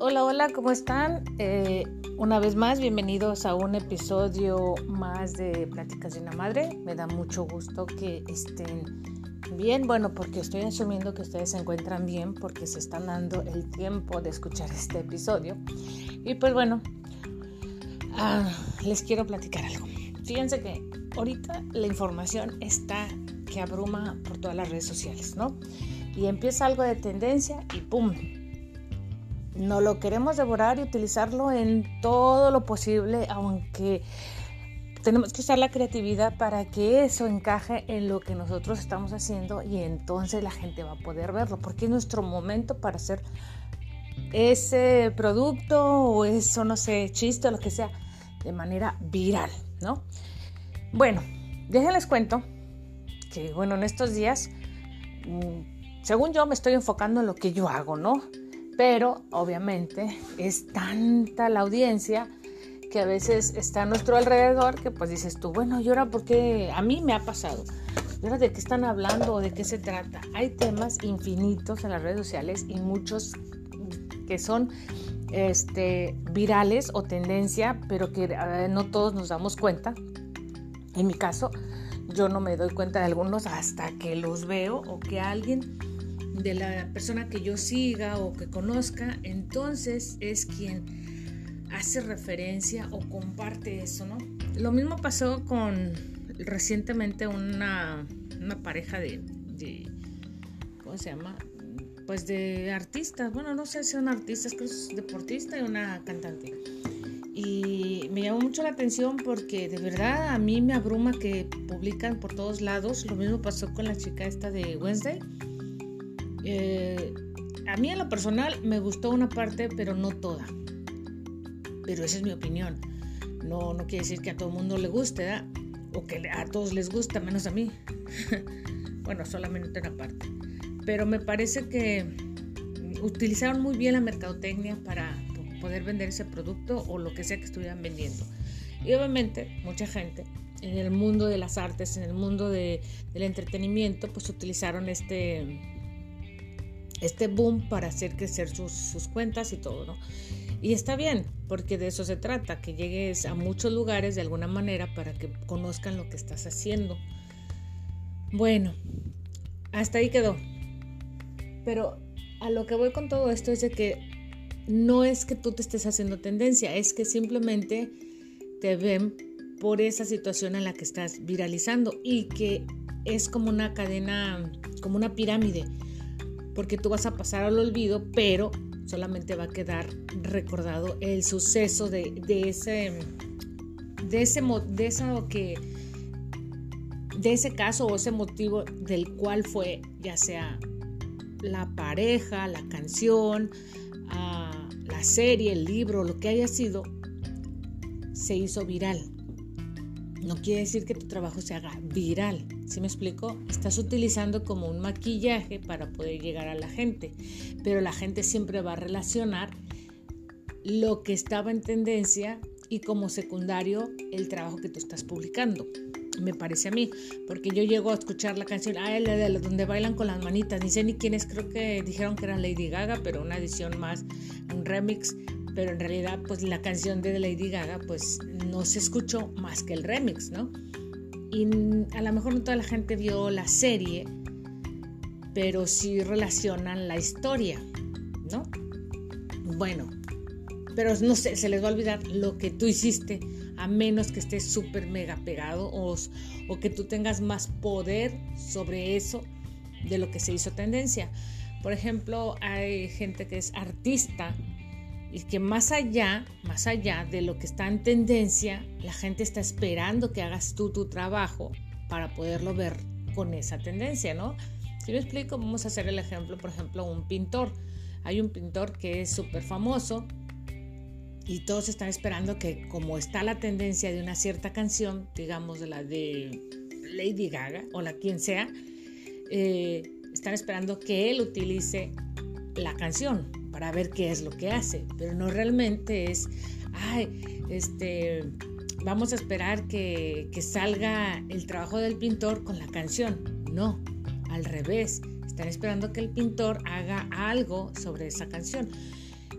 Hola, hola, ¿cómo están? Eh, una vez más, bienvenidos a un episodio más de Pláticas de una Madre. Me da mucho gusto que estén bien, bueno, porque estoy asumiendo que ustedes se encuentran bien porque se están dando el tiempo de escuchar este episodio. Y pues bueno, ah, les quiero platicar algo. Fíjense que ahorita la información está que abruma por todas las redes sociales, ¿no? Y empieza algo de tendencia y ¡pum! no lo queremos devorar y utilizarlo en todo lo posible, aunque tenemos que usar la creatividad para que eso encaje en lo que nosotros estamos haciendo y entonces la gente va a poder verlo, porque es nuestro momento para hacer ese producto o eso, no sé, chiste o lo que sea, de manera viral, ¿no? Bueno, déjenles cuento que, bueno, en estos días, mm, según yo, me estoy enfocando en lo que yo hago, ¿no? Pero obviamente es tanta la audiencia que a veces está a nuestro alrededor que pues dices tú, bueno, ¿y ahora por qué? A mí me ha pasado. ¿Y ahora de qué están hablando de qué se trata? Hay temas infinitos en las redes sociales y muchos que son este, virales o tendencia, pero que eh, no todos nos damos cuenta. En mi caso, yo no me doy cuenta de algunos hasta que los veo o que alguien de la persona que yo siga o que conozca, entonces es quien hace referencia o comparte eso, ¿no? Lo mismo pasó con recientemente una, una pareja de, ¿cómo se llama? Pues de artistas, bueno, no sé si son artistas, creo que es deportista y una cantante. Y me llamó mucho la atención porque de verdad a mí me abruma que publican por todos lados. Lo mismo pasó con la chica esta de Wednesday eh, a mí en lo personal me gustó una parte, pero no toda. Pero esa es mi opinión. No, no quiere decir que a todo el mundo le guste, ¿verdad? O que a todos les gusta, menos a mí. bueno, solamente una parte. Pero me parece que utilizaron muy bien la mercadotecnia para poder vender ese producto o lo que sea que estuvieran vendiendo. Y obviamente mucha gente en el mundo de las artes, en el mundo de, del entretenimiento, pues utilizaron este este boom para hacer crecer sus, cuentas y todo, ¿no? Y está bien, porque de eso se trata, que llegues a muchos lugares de alguna manera para que conozcan lo que estás haciendo. Bueno, hasta ahí quedó. Pero a lo que voy con todo esto es de que no es que tú te estés haciendo tendencia, es que simplemente te ven por esa situación en la que estás viralizando y que es como una cadena, como una pirámide porque tú vas a pasar al olvido, pero solamente va a quedar recordado el suceso de, ese de ese de eso que de ese caso o ese motivo del cual fue ya sea la pareja, la canción, ah, la serie, el libro, lo que haya sido, se hizo viral. No quiere decir que tu trabajo se haga viral. ¿Sí me explico? Estás utilizando como un maquillaje para poder llegar a la gente, pero la gente siempre va a relacionar lo que estaba en tendencia y como secundario el trabajo que tú estás publicando. Me parece a mí, porque yo llego a escuchar la canción, ah, la de donde bailan con las manitas, ni sé ni quiénes, creo que dijeron que era Lady Gaga, pero una edición más, un remix, pero en realidad pues la canción de Lady Gaga pues no se escuchó más que el remix, ¿no? Y a lo mejor no toda la gente vio la serie, pero sí relacionan la historia, ¿no? Bueno, pero no sé, se les va a olvidar lo que tú hiciste, a menos que estés súper mega pegado o, o que tú tengas más poder sobre eso de lo que se hizo tendencia. Por ejemplo, hay gente que es artista y que más allá, más allá de lo que está en tendencia, la gente está esperando que hagas tú tu trabajo para poderlo ver con esa tendencia, ¿no? Si me explico, vamos a hacer el ejemplo, por ejemplo, un pintor. Hay un pintor que es súper famoso y todos están esperando que como está la tendencia de una cierta canción, digamos de la de Lady Gaga o la quien sea, eh, están esperando que él utilice la canción, para ver qué es lo que hace, pero no realmente es, ay, este, vamos a esperar que, que salga el trabajo del pintor con la canción. No, al revés, están esperando que el pintor haga algo sobre esa canción.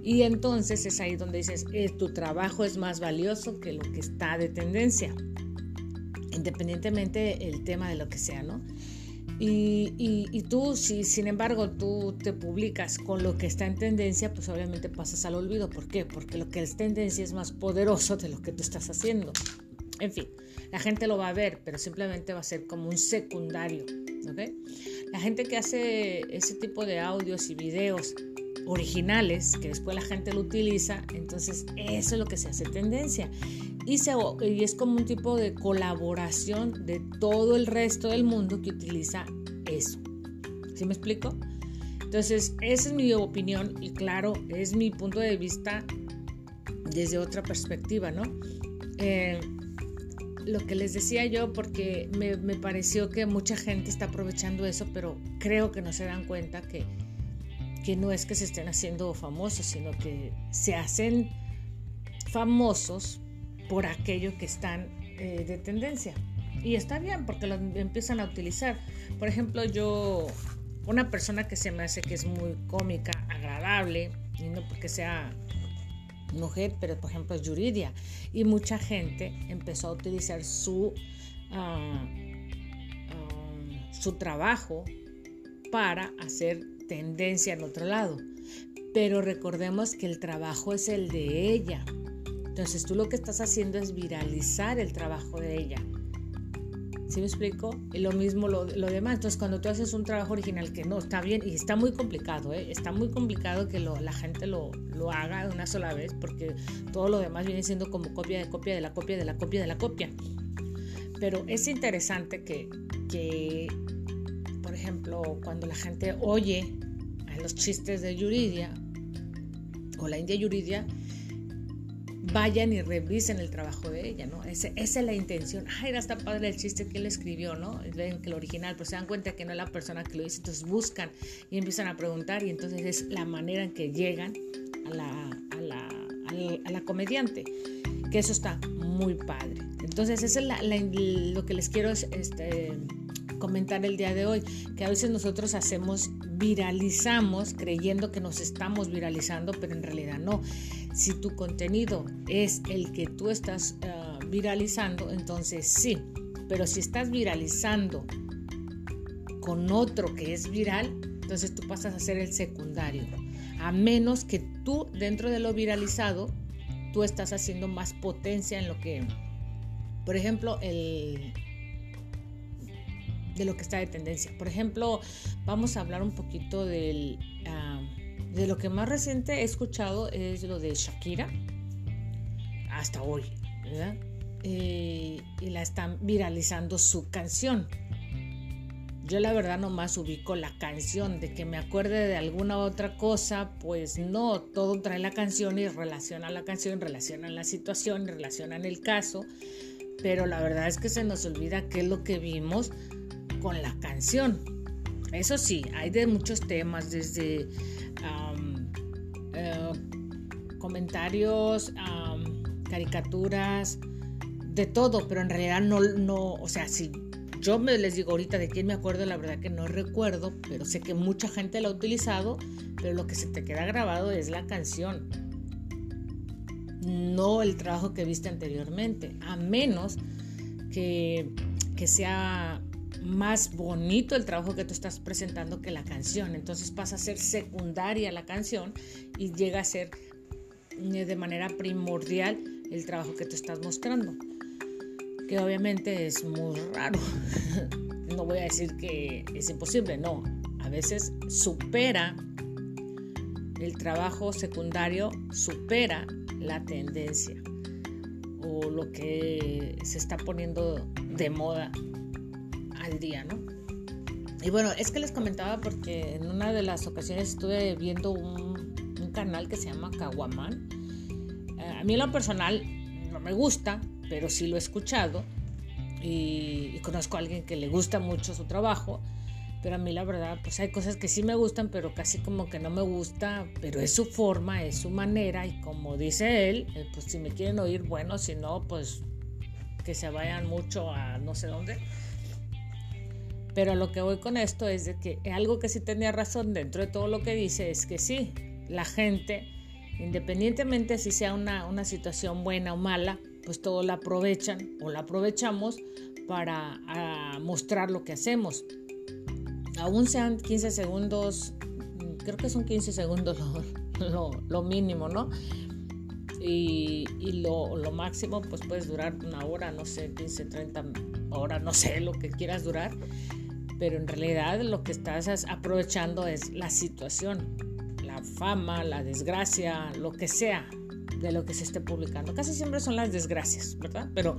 Y entonces es ahí donde dices, eh, tu trabajo es más valioso que lo que está de tendencia, independientemente el tema de lo que sea, ¿no? Y, tú, si sin embargo tú te publicas con lo que está en tendencia, pues obviamente pasas al olvido. ¿Por qué? Porque lo que es tendencia es más poderoso de lo que tú estás haciendo. En fin, la gente lo va a ver, pero simplemente va a ser como un secundario. ¿okay? La gente que hace ese tipo de audios y videos originales que después la gente lo utiliza, entonces eso es lo que se hace tendencia. Y, es como un tipo de colaboración de todo el resto del mundo que utiliza eso. ¿Sí me explico? Entonces, esa es mi opinión y claro, es mi punto de vista desde otra perspectiva, ¿no? Eh, lo que les decía yo, porque me, me, pareció que mucha gente está aprovechando eso, pero creo que no se dan cuenta que que no es que se estén haciendo famosos, sino que se hacen famosos por aquello que están eh, de tendencia. Y está bien porque lo empiezan a utilizar. Por ejemplo, yo, una persona que se me hace que es muy cómica, agradable, y no porque sea mujer, pero por ejemplo es Yuridia. Y mucha gente empezó a utilizar su, ah, ah, su trabajo para hacer tendencia en otro lado. Pero recordemos que el trabajo es el de ella. Entonces tú lo que estás haciendo es viralizar el trabajo de ella. ¿Sí me explico? Y lo mismo lo, demás. Entonces cuando tú haces un trabajo original que no está bien y está muy complicado, ¿eh? está muy complicado que la gente lo, lo haga de una sola vez porque todo lo demás viene siendo como copia de copia de la copia de la copia de la copia. Pero es interesante que, que por ejemplo, cuando la gente oye a los chistes de Yuridia o la India Yuridia, vayan y revisen el trabajo de ella, ¿no? esa es la intención. Ay, era está padre el chiste que él escribió, ¿no? Ven que el original, pero se dan cuenta que no es la persona que lo dice, entonces buscan y empiezan a preguntar y entonces es la manera en que llegan a la, a la, a la, comediante, que eso está muy padre. Entonces, eso es lo que les quiero este, comentar el día de hoy, que a veces nosotros hacemos, viralizamos creyendo que nos estamos viralizando, pero en realidad no. Si tu contenido es el que tú estás ah, viralizando, entonces sí, pero si estás viralizando con otro que es viral, entonces tú pasas a ser el secundario. A menos que tú dentro de lo viralizado, tú estás haciendo más potencia en lo que, por ejemplo, el, de lo que está de tendencia. Por ejemplo, vamos a hablar un poquito del, ah, de lo que más reciente he escuchado es lo de Shakira, hasta hoy, ¿verdad? Eh, y la están viralizando su canción. Yo la verdad nomás ubico la canción, de que me acuerde de alguna otra cosa, pues no, todo trae la canción y relaciona la canción, relaciona la situación, relaciona el caso, pero la verdad es que se nos olvida qué es lo que vimos con la canción. Eso sí, hay de muchos temas, desde eh, comentarios, caricaturas, de todo, pero en realidad no, no, o sea, si yo me les digo ahorita de quién me acuerdo, la verdad que no recuerdo, pero sé que mucha gente lo ha utilizado, pero lo que se te queda grabado es la canción, no el trabajo que viste anteriormente, a menos que, que sea más bonito el trabajo que tú estás presentando que la canción. Entonces pasa a ser secundaria la canción y llega a ser eh, de manera primordial el trabajo que tú estás mostrando. Que obviamente es muy raro. no voy a decir que es imposible, no. A veces supera el trabajo secundario, supera la tendencia o lo que se está poniendo de moda al ¿no? Y bueno, es que les comentaba porque en una de las ocasiones estuve viendo un, canal que se llama Kawaman. Eh, a mí lo personal no me gusta, pero sí lo he escuchado y, conozco a alguien que le gusta mucho su trabajo. Pero a mí la verdad, pues hay cosas que sí me gustan, pero casi como que no me gusta, pero es su forma, es su manera y como dice él, eh, pues si me quieren oír, bueno, si no, pues que se vayan mucho a no sé dónde. Pero lo que voy con esto es de que algo que sí tenía razón dentro de todo lo que dice es que sí, la gente, independientemente si sea una, una situación buena o mala, pues todo la aprovechan o la aprovechamos para mostrar lo que hacemos aún sean 15 segundos, creo que son 15 segundos lo, mínimo, ¿no? Y, lo, máximo pues puedes durar una hora, no sé, 15, 30 horas, no sé, lo que quieras durar, pero en realidad lo que estás aprovechando es la situación, la fama, la desgracia, lo que sea de lo que se esté publicando. Casi siempre son las desgracias, ¿verdad? Pero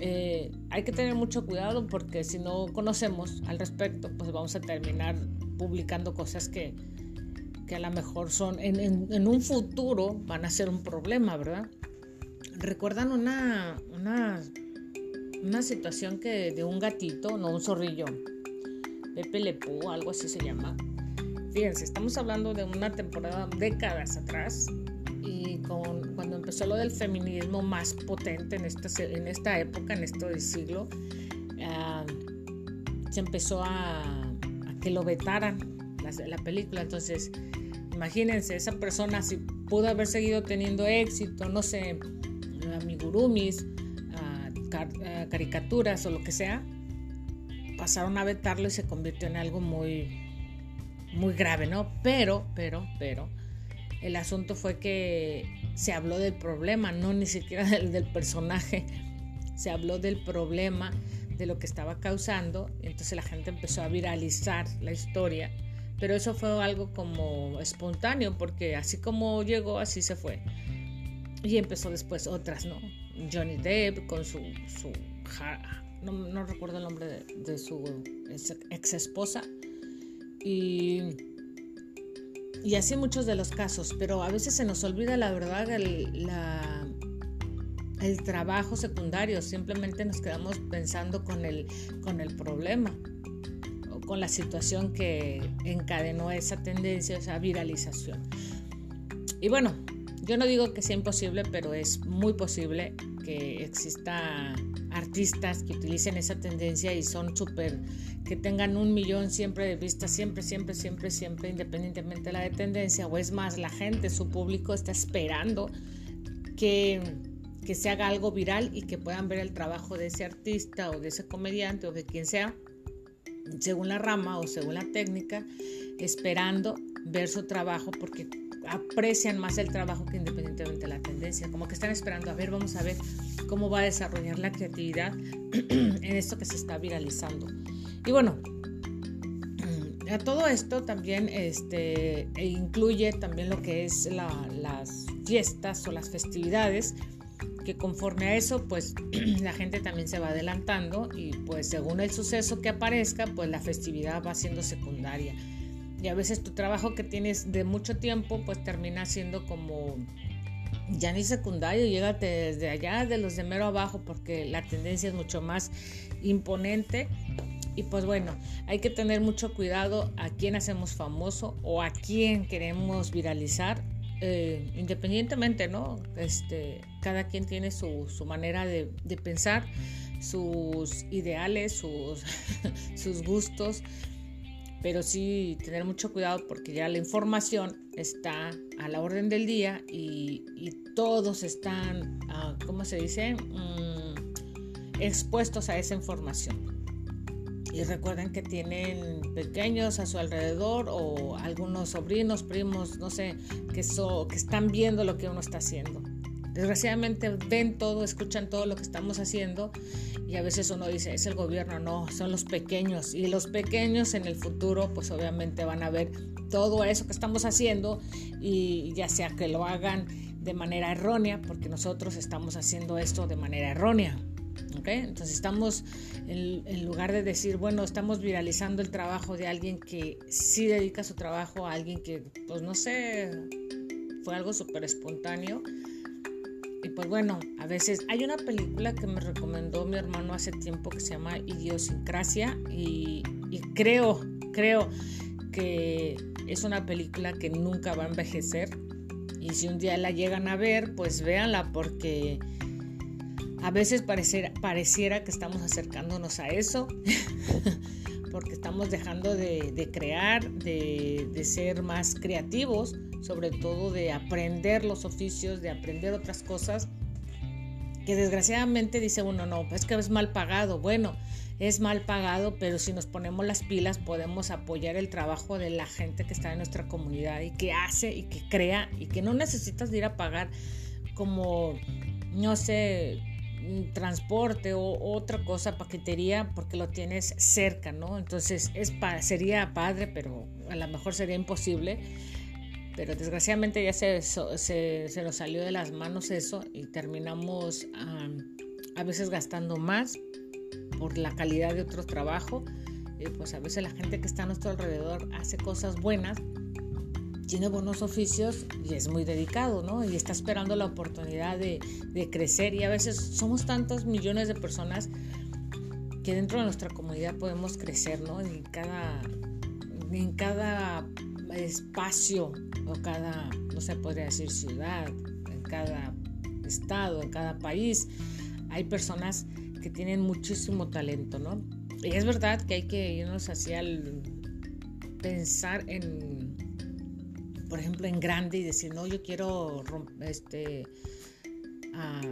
eh, hay que tener mucho cuidado porque si no conocemos al respecto, pues vamos a terminar publicando cosas que, que a lo mejor son, en, en, un futuro van a ser un problema, ¿verdad? ¿Recuerdan una, una, una situación que de un gatito, no un zorrillo, Pepe Lepú, algo así se llama? Fíjense, estamos hablando de una temporada décadas atrás y cuando empezó lo del feminismo más potente en esta, en esta época, en este siglo, ah, se empezó a, que lo vetaran la, la, película. Entonces, imagínense, esa persona si pudo haber seguido teniendo éxito, no sé, amigurumis, caricaturas o lo que sea, pasaron a vetarlo y se convirtió en algo muy, muy grave, ¿no? Pero, pero, pero el asunto fue que se habló del problema, no ni siquiera del, personaje, se habló del problema, de lo que estaba causando, entonces la gente empezó a viralizar la historia, pero eso fue algo como espontáneo, porque así como llegó, así se fue. Y empezó después otras, ¿no? Johnny Depp con su, su no, recuerdo el nombre de su ex esposa, y y así muchos de los casos, pero a veces se nos olvida la verdad el, el trabajo secundario, simplemente nos quedamos pensando con el, con el problema o con la situación que encadenó esa tendencia, esa viralización. Y bueno, yo no digo que sea imposible, pero es muy posible que exista artistas que utilicen esa tendencia y son súper, que tengan un millón siempre de vistas, siempre, siempre, siempre, siempre, independientemente de la tendencia, o es más, la gente, su público está esperando que, que se haga algo viral y que puedan ver el trabajo de ese artista o de ese comediante o de quien sea, según la rama o según la técnica, esperando ver su trabajo porque aprecian más el trabajo que independientemente de la tendencia, como que están esperando, a ver, vamos a ver cómo va a desarrollar la creatividad en esto que se está viralizando. Y bueno, a todo esto también este, e incluye también lo que es las fiestas o las festividades, que conforme a eso, pues la gente también se va adelantando y pues según el suceso que aparezca, pues la festividad va siendo secundaria y a veces tu trabajo que tienes de mucho tiempo pues termina siendo como ya ni secundario, llégate desde allá de los de mero abajo porque la tendencia es mucho más imponente y pues bueno, hay que tener mucho cuidado a quién hacemos famoso o a quién queremos viralizar, eh, independientemente, ¿no? Este, cada quien tiene su, su manera de, de, pensar, sus ideales, sus, sus gustos pero sí tener mucho cuidado porque ya la información está a la orden del día y, todos están, uh, ¿cómo se dice?, mm, expuestos a esa información. Y recuerden que tienen pequeños a su alrededor o algunos sobrinos, primos, no sé, que, que están viendo lo que uno está haciendo. Desgraciadamente ven todo, escuchan todo lo que estamos haciendo y a veces uno dice, es el gobierno, no, son los pequeños. Y los pequeños en el futuro pues obviamente van a ver todo eso que estamos haciendo y ya sea que lo hagan de manera errónea, porque nosotros estamos haciendo esto de manera errónea. ¿okay? Entonces estamos, en, en, lugar de decir, bueno, estamos viralizando el trabajo de alguien que sí dedica su trabajo a alguien que, pues no sé, fue algo súper espontáneo y pues bueno, a veces hay una película que me recomendó mi hermano hace tiempo que se llama Idiosincrasia y, creo, creo que es una película que nunca va a envejecer. Y si un día la llegan a ver, pues véanla porque a veces pareciera, que estamos acercándonos a eso, porque estamos dejando de, crear, de, ser más creativos, sobre todo de aprender los oficios, de aprender otras cosas, que desgraciadamente dice uno, no, es que es mal pagado. Bueno, es mal pagado, pero si nos ponemos las pilas podemos apoyar el trabajo de la gente que está en nuestra comunidad y que hace y que crea y que no necesitas ir a pagar como, no sé, transporte o otra cosa, paquetería, porque lo tienes cerca, ¿no? Entonces es sería padre, pero a lo mejor sería imposible. Pero desgraciadamente ya se, se, se nos salió de las manos eso y terminamos a veces gastando más por la calidad de otro trabajo. pues a veces la gente que está a nuestro alrededor hace cosas buenas, tiene buenos oficios y es muy dedicado, ¿no? Y está esperando la oportunidad de, de crecer y a veces somos tantos millones de personas que dentro de nuestra comunidad podemos crecer, ¿no? En cada, en cada espacio o cada, no se podría decir ciudad, en cada estado, en cada país, hay personas que tienen muchísimo talento, ¿no? Y es verdad que hay que irnos hacia el pensar en, por ejemplo, en grande y decir, no, yo quiero este,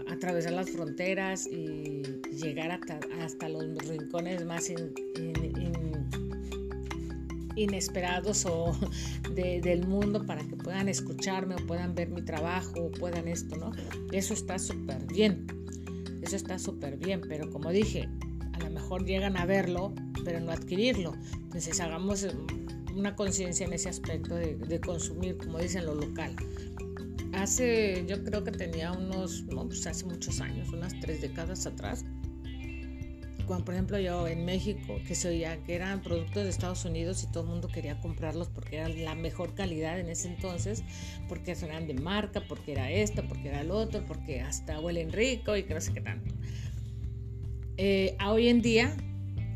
atravesar las fronteras y llegar hasta, los rincones más inesperados o del mundo para que puedan escucharme o puedan ver mi trabajo o puedan esto, ¿no? Eso está súper bien. Eso está súper bien, pero como dije, a lo mejor llegan a verlo, pero no adquirirlo. Entonces hagamos una conciencia en ese aspecto de, consumir, como dicen, lo local. Hace, yo creo que tenía unos, no, pues hace muchos años, unas tres décadas atrás, cuando por ejemplo yo en México, que se oía que eran productos de Estados Unidos y todo el mundo quería comprarlos porque eran la mejor calidad en ese entonces, porque eran de marca, porque era esto, porque era el otro, porque hasta huelen rico y que no sé qué tanto. Eh, a hoy en día,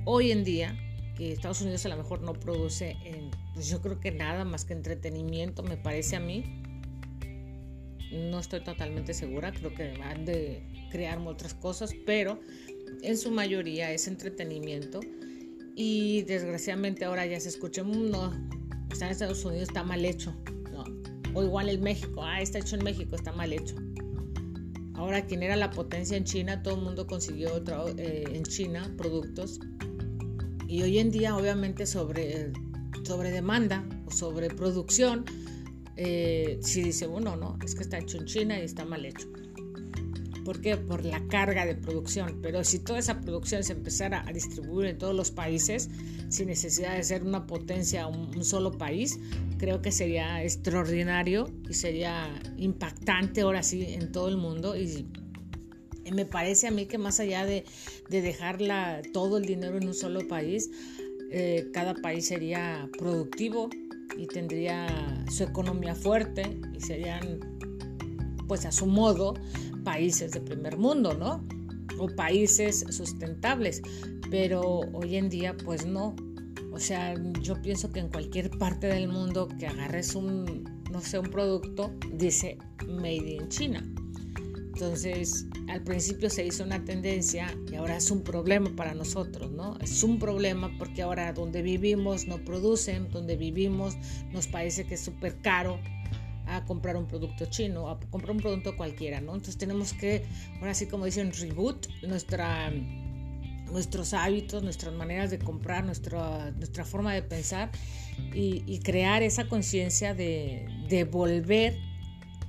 hoy en día, que Estados Unidos a lo mejor no produce, pues yo creo que nada más que entretenimiento, me parece a mí. No estoy totalmente segura, creo que van de crear otras cosas, pero en su mayoría es entretenimiento y desgraciadamente ahora ya se escucha, mm, no, está en Estados Unidos, está mal hecho, ¿no? O igual en México, ah, está hecho en México, está mal hecho. Ahora, quien era la potencia en China, todo el mundo consiguió eh, en China productos. Y hoy en día, obviamente, sobre, sobre demanda o sobre producción, eh, si dice, bueno, no, es que está hecho en China y está mal hecho. ¿Por qué? Por la carga de producción. Pero si toda esa producción se empezara a distribuir en todos los países, sin necesidad de ser una potencia, un, un solo país, creo que sería extraordinario y sería impactante ahora sí en todo el mundo. Y, me parece a mí que más allá de, de dejar todo el dinero en un solo país, eh, cada país sería productivo y tendría su economía fuerte y serían pues a su modo países de primer mundo, ¿no? O países sustentables. Pero hoy en día, pues no. O sea, yo pienso que en cualquier parte del mundo que agarres un, no sé, un producto, dice Made in China. Entonces, al principio se hizo una tendencia y ahora es un problema para nosotros, ¿no? Es un problema porque ahora donde vivimos no producen, donde vivimos nos parece que es súper caro a comprar un producto chino, a comprar un producto cualquiera, ¿no? Entonces tenemos que, ahora sí como dicen, reboot nuestra, nuestros hábitos, nuestras maneras de comprar, nuestra, nuestra forma de pensar y, crear esa conciencia de, de volver.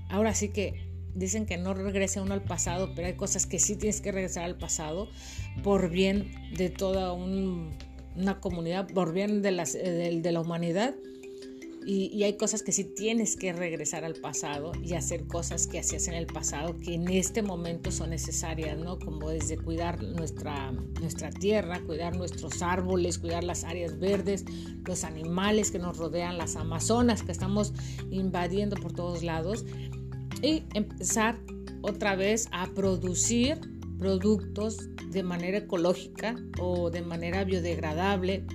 Ahora sí que dicen que no regrese uno al pasado, pero hay cosas que sí tienes que regresar al pasado por bien de toda una comunidad, por bien de, las, de, de la humanidad y, hay cosas que sí tienes que regresar al pasado y hacer cosas que hacías en el pasado que en este momento son necesarias, ¿no? Como desde cuidar nuestra, nuestra tierra, cuidar nuestros árboles, cuidar las áreas verdes, los animales que nos rodean, las amazonas que estamos invadiendo por todos lados y empezar otra vez a producir productos de manera ecológica o de manera biodegradable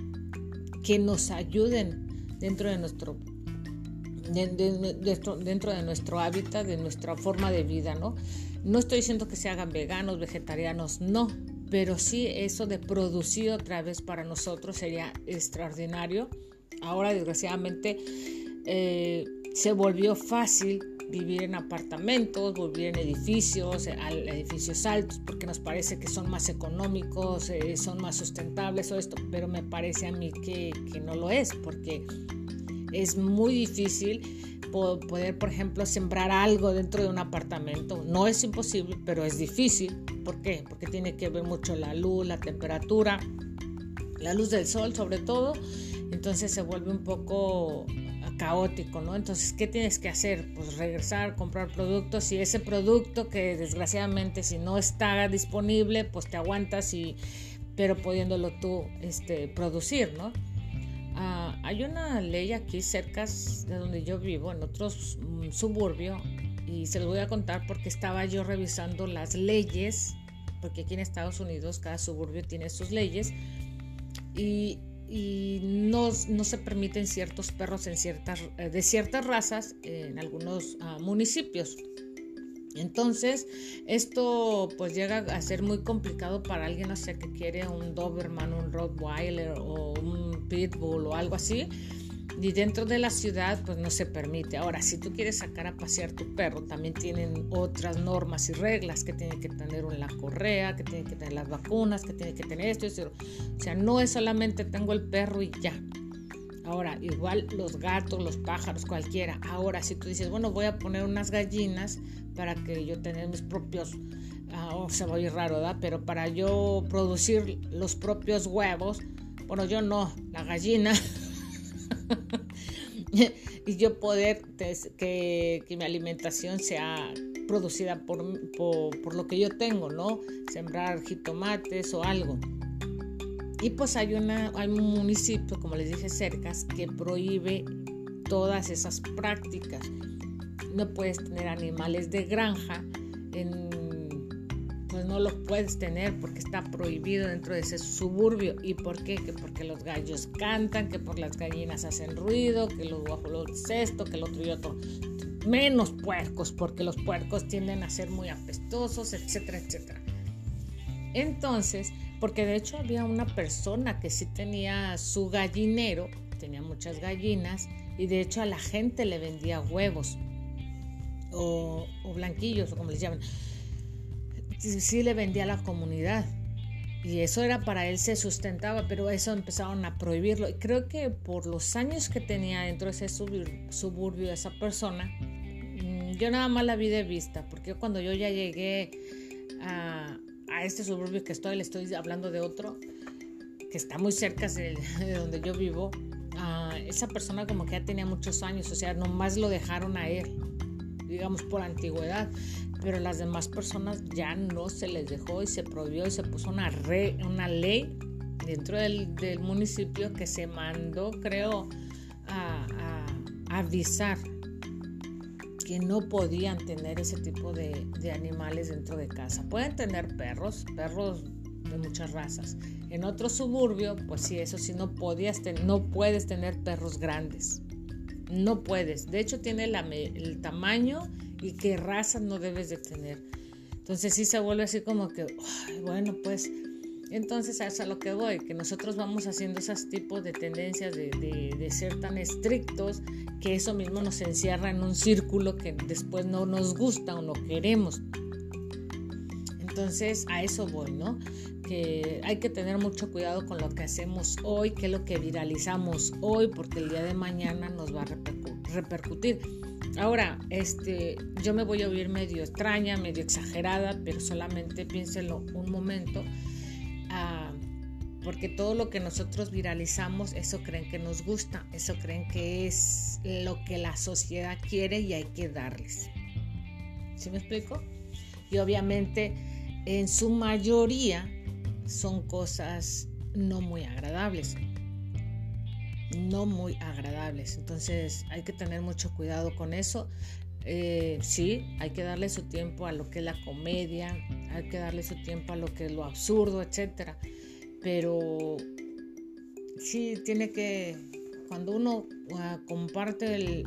que nos ayuden dentro de nuestro dentro de nuestro hábitat, de nuestra forma de vida, ¿no? No estoy diciendo que se hagan veganos, vegetarianos, no, pero sí eso de producir otra vez para nosotros sería extraordinario. Ahora, desgraciadamente, eh, se volvió fácil vivir en apartamentos, vivir en edificios, edificios altos, porque nos parece que son más económicos, eh, son más sustentables o esto, pero me parece a mí que, que no lo es, porque es muy difícil poder, por ejemplo, sembrar algo dentro de un apartamento. No es imposible, pero es difícil. ¿Por qué? Porque tiene que ver mucho la luz, la temperatura, la luz del sol sobre todo. Entonces se vuelve un poco caótico, ¿no? Entonces, ¿qué tienes que hacer? Pues regresar, comprar productos y ese producto que desgraciadamente si no está disponible, pues te aguantas y pero pudiéndolo tú este, producir, ¿no? Ah, hay una ley aquí cerca de donde yo vivo, en otro suburbio, y se los voy a contar porque estaba yo revisando las leyes, porque aquí en Estados Unidos cada suburbio tiene sus leyes, y, no, se permiten ciertos perros en ciertas, eh, de ciertas razas en algunos ah, municipios. Entonces, esto pues llega a ser muy complicado para alguien, no sé, que quiere un Doberman, un Rottweiler o un Pitbull o algo así. Y dentro de la ciudad pues no se permite. Ahora, si tú quieres sacar a pasear tu perro, también tienen otras normas y reglas que tiene que tener la correa, que tiene que tener las vacunas, que tiene que tener esto, esto. O sea, no es solamente tengo el perro y ya. Ahora, igual los gatos, los pájaros, cualquiera. Ahora, si tú dices, bueno, voy a poner unas gallinas, para que yo tenga mis propios, uh, se va a raro, ¿verdad? Pero para yo producir los propios huevos, bueno, yo no, la gallina, y yo poder que, que, mi alimentación sea producida por, por, lo que yo tengo, ¿no? Sembrar jitomates o algo. Y pues hay, una, hay un municipio, como les dije, cercas, que prohíbe todas esas prácticas no puedes tener animales de granja, pues no los puedes tener porque está prohibido dentro de ese suburbio. ¿Y por qué? Que porque los gallos cantan, que por las gallinas hacen ruido, que los guajolotes esto, que el otro y otro. Menos puercos, porque los puercos tienden a ser muy apestosos, etcétera, etcétera. Entonces, porque de hecho había una persona que sí tenía su gallinero, tenía muchas gallinas, y de hecho a la gente le vendía huevos o, blanquillos, o como les llaman, sí, le vendía a la comunidad. Y eso era para él, se sustentaba, pero eso empezaron a prohibirlo. Y creo que por los años que tenía dentro de ese suburbio esa persona, mm, yo nada más la vi de vista, porque cuando yo ya llegué a, este suburbio que estoy, le estoy hablando de otro, que está muy cerca de, donde yo vivo, esa persona como que ya tenía muchos años, o sea, nomás lo dejaron a él digamos, por antigüedad, pero las demás personas ya no se les dejó y se prohibió y se puso una, una ley dentro del, municipio que se mandó, creo, a, avisar que no podían tener ese tipo de, de, animales dentro de casa. Pueden tener perros, perros de muchas razas. En otro suburbio, pues sí, eso sí, no, podías no puedes tener perros grandes. No puedes. De hecho, tiene el tamaño y qué raza no debes de tener. Entonces sí se vuelve así como que, bueno, pues entonces es a lo que voy, que nosotros vamos haciendo esos tipos de tendencias de, de, ser tan estrictos que eso mismo nos encierra en un círculo que después no nos gusta o no queremos. Entonces a eso voy, ¿no? Que hay que tener mucho cuidado con lo que hacemos hoy, que es lo que viralizamos hoy, porque el día de mañana nos va a repercutir. Ahora, este, yo me voy a oír medio extraña, medio exagerada, pero solamente piénselo un momento, ah, porque todo lo que nosotros viralizamos, eso creen que nos gusta, eso creen que es lo que la sociedad quiere y hay que darles. ¿Sí me explico? Y obviamente en su mayoría son cosas no muy agradables. No muy agradables. Entonces hay que tener mucho cuidado con eso. Eh, sí, hay que darle su tiempo a lo que es la comedia, hay que darle su tiempo a lo que es lo absurdo, etc. Pero sí tiene que, cuando uno ah, comparte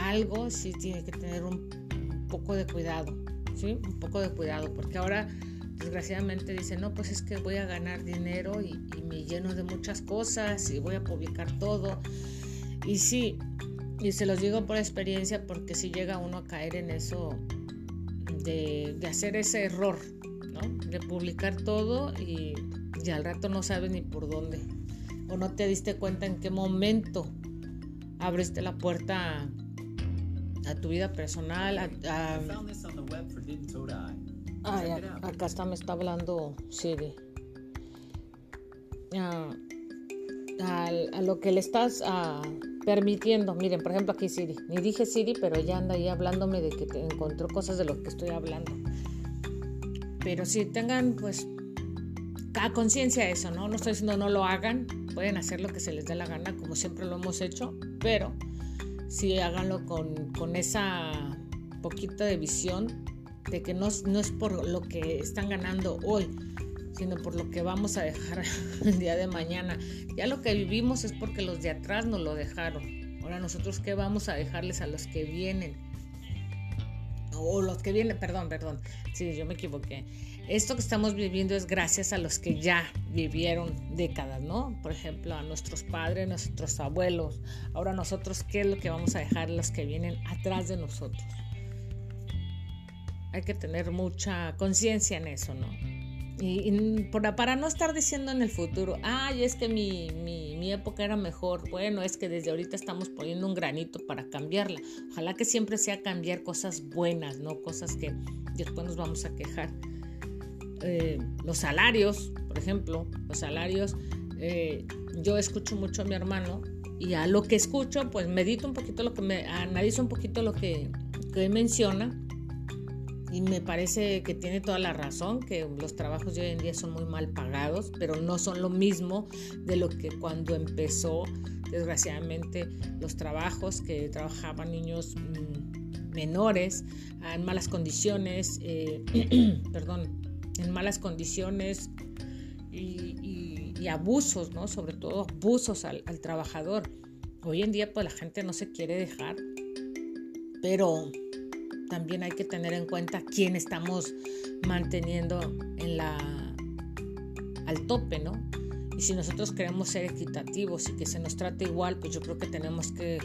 algo, sí tiene que tener un, poco de cuidado, ¿sí? Un poco de cuidado, porque ahora desgraciadamente dicen, no, pues es que voy a ganar dinero y, me lleno de muchas cosas y voy a publicar todo. Y sí, y se los digo por experiencia porque si llega uno a caer en eso de, hacer ese error, ¿no? De publicar todo y, y, al rato no sabes ni por dónde. O no te diste cuenta en qué momento abriste la puerta a, tu vida personal. Acá está, me está hablando Siri. A, a, lo que le estás permitiendo. Miren, por ejemplo, aquí Siri. Ni dije Siri, pero ella anda ahí hablándome de que te encontró cosas de lo que estoy hablando. Pero si tengan, pues, cada conciencia eso, ¿no? No estoy diciendo no lo hagan. Pueden hacer lo que se les dé la gana, como siempre lo hemos hecho. Pero sí háganlo con, con esa poquita de visión que no, no es por lo que están ganando hoy, sino por lo que vamos a dejar el día de mañana. Ya lo que vivimos es porque los de atrás nos lo dejaron. Ahora nosotros qué vamos a dejarles a los que vienen. O los que vienen, perdón, perdón. Sí, yo me equivoqué. Esto que estamos viviendo es gracias a los que ya vivieron décadas, ¿no? Por ejemplo, a nuestros padres, nuestros abuelos. Ahora nosotros, ¿qué es lo que vamos a dejar a los que vienen atrás de nosotros? Hay que tener mucha conciencia en eso, ¿no? Y, para no estar diciendo en el futuro, ay, es que mi, mi, época era mejor. Bueno, es que desde ahorita estamos poniendo un granito para cambiarla. Ojalá que siempre sea cambiar cosas buenas, no cosas que después nos vamos a quejar. Eh, los salarios, por ejemplo, los salarios. Eh, yo escucho mucho a mi hermano y a lo que escucho, pues medito un poquito lo que me analizo un poquito lo que, que menciona y me parece que tiene toda la razón, que los trabajos de hoy en día son muy mal pagados, pero no son lo mismo de lo que cuando empezó, desgraciadamente, los trabajos que trabajaban niños mm, menores en malas condiciones, eh, perdón, en malas condiciones y, abusos, ¿no? Sobre todo abusos al, al trabajador. Hoy en día, pues la gente no se quiere dejar, pero también hay que tener en cuenta quién estamos manteniendo al tope, ¿no? Y si nosotros queremos ser equitativos y que se nos trate igual, pues yo creo que tenemos que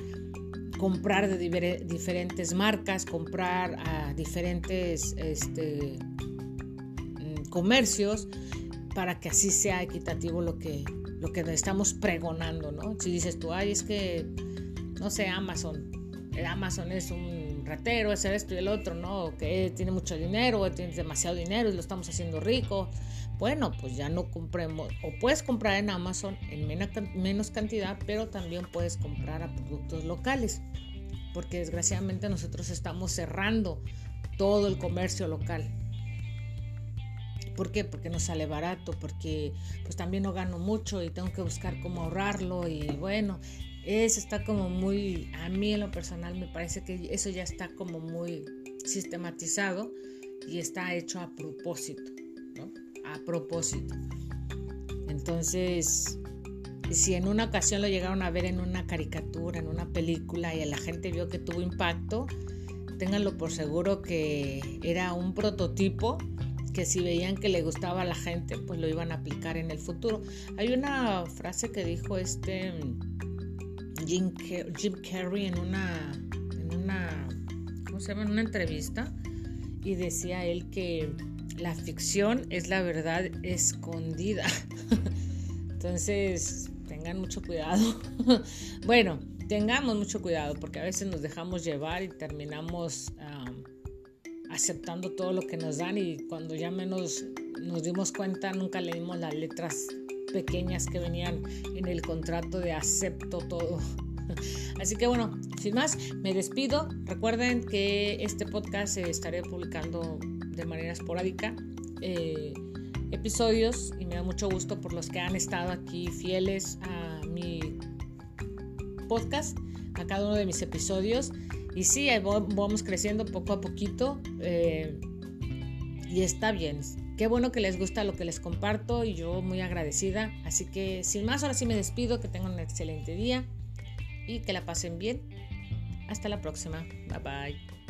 comprar de diferentes marcas, comprar a diferentes este, mm, comercios para que así sea equitativo lo que, lo que estamos pregonando, ¿no? Si dices tú, ay, es que, no sé, Amazon, el Amazon es un ratero, ese esto y el otro, ¿no? Que tiene mucho dinero, o tiene demasiado dinero y lo estamos haciendo rico. Bueno, pues ya no compremos, o puedes comprar en Amazon en menos cantidad, pero también puedes comprar a productos locales, porque desgraciadamente nosotros estamos cerrando todo el comercio local. ¿Por qué? Porque no sale barato, porque pues también no gano mucho y tengo que buscar cómo ahorrarlo y bueno, eso está como muy, a mí en lo personal me parece que eso ya está como muy sistematizado y está hecho a propósito, ¿no? A propósito. Entonces, si en una ocasión lo llegaron a ver en una caricatura, en una película y la gente vio que tuvo impacto, ténganlo por seguro que era un prototipo que si veían que le gustaba a la gente, pues lo iban a aplicar en el futuro. Hay una frase que dijo este Jim, Carrey en una, en una, ¿cómo se llama? En una entrevista y decía él que la ficción es la verdad escondida. Entonces, tengan mucho cuidado. bueno, tengamos mucho cuidado porque a veces nos dejamos llevar y terminamos aceptando todo lo que nos dan y cuando ya menos nos dimos cuenta nunca leímos las letras pequeñas que venían en el contrato de acepto todo. Así que bueno, sin más, me despido. Recuerden que este podcast estaré publicando de manera esporádica. Eh, episodios y me da mucho gusto por los que han estado aquí fieles a mi podcast, a cada uno de mis episodios. Y sí, vamos creciendo poco a poquito eh, y está bien Qué bueno que les gusta lo que les comparto y yo muy agradecida. Así que sin más, ahora sí me despido, que tengan un excelente día y que la pasen bien. Hasta la próxima. Bye bye.